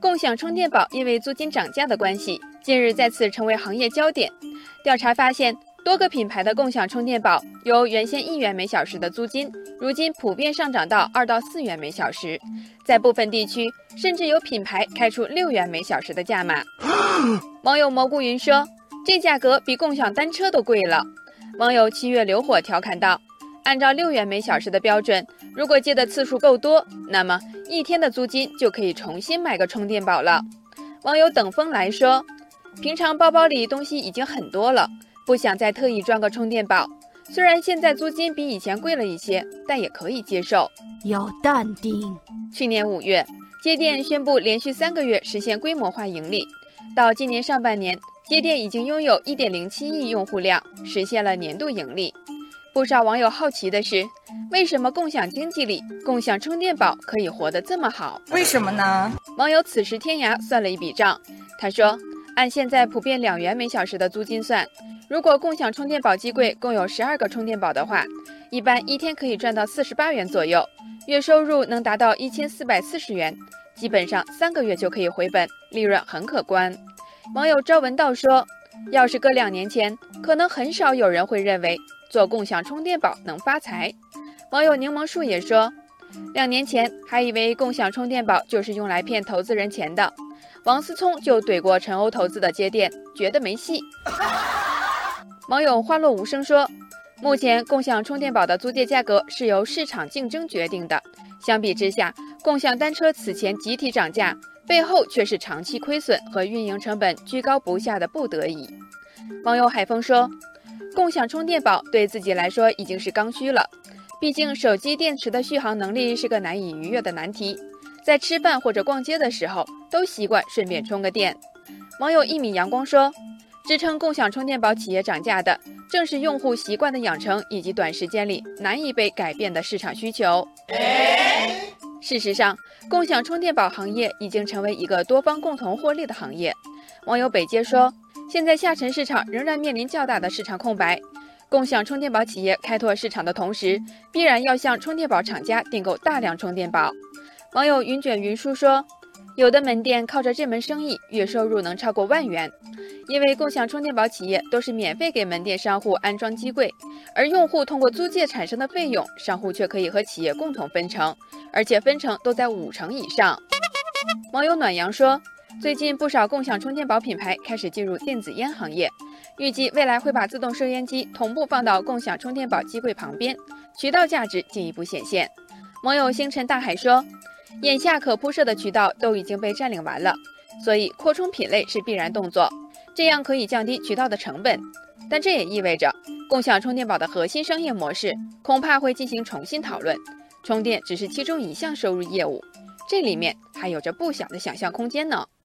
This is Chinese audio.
共享充电宝因为租金涨价的关系，近日再次成为行业焦点。调查发现，多个品牌的共享充电宝由原先一元每小时的租金，如今普遍上涨到二到四元每小时，在部分地区甚至有品牌开出六元每小时的价码。网友蘑菇云说：“这价格比共享单车都贵了。”网友七月流火调侃道：“按照六元每小时的标准，如果借的次数够多，那么一天的租金就可以重新买个充电宝了。”网友等风来说。平常包包里东西已经很多了，不想再特意装个充电宝。虽然现在租金比以前贵了一些，但也可以接受。要淡定。去年五月，街电宣布连续三个月实现规模化盈利。到今年上半年，街电已经拥有一点零七亿用户量，实现了年度盈利。不少网友好奇的是，为什么共享经济里共享充电宝可以活得这么好？为什么呢？网友此时天涯算了一笔账，他说。按现在普遍两元每小时的租金算，如果共享充电宝机柜共有十二个充电宝的话，一般一天可以赚到四十八元左右，月收入能达到一千四百四十元，基本上三个月就可以回本，利润很可观。网友朝文道说：“要是搁两年前，可能很少有人会认为做共享充电宝能发财。”网友柠檬树也说：“两年前还以为共享充电宝就是用来骗投资人钱的。”王思聪就怼过陈欧投资的接电，觉得没戏。网友花落无声说：“目前共享充电宝的租借价格是由市场竞争决定的，相比之下，共享单车此前集体涨价，背后却是长期亏损和运营成本居高不下的不得已。”网友海峰说：“共享充电宝对自己来说已经是刚需了，毕竟手机电池的续航能力是个难以逾越的难题。”在吃饭或者逛街的时候，都习惯顺便充个电。网友一米阳光说：“支撑共享充电宝企业涨价的，正是用户习惯的养成以及短时间里难以被改变的市场需求。”事实上，共享充电宝行业已经成为一个多方共同获利的行业。网友北街说：“现在下沉市场仍然面临较大的市场空白，共享充电宝企业开拓市场的同时，必然要向充电宝厂家订购大量充电宝。”网友云卷云舒说，有的门店靠着这门生意，月收入能超过万元。因为共享充电宝企业都是免费给门店商户安装机柜，而用户通过租借产生的费用，商户却可以和企业共同分成，而且分成都在五成以上。网友暖阳说，最近不少共享充电宝品牌开始进入电子烟行业，预计未来会把自动收烟机同步放到共享充电宝机柜旁边，渠道价值进一步显现。网友星辰大海说。眼下可铺设的渠道都已经被占领完了，所以扩充品类是必然动作，这样可以降低渠道的成本。但这也意味着共享充电宝的核心商业模式恐怕会进行重新讨论，充电只是其中一项收入业务，这里面还有着不小的想象空间呢。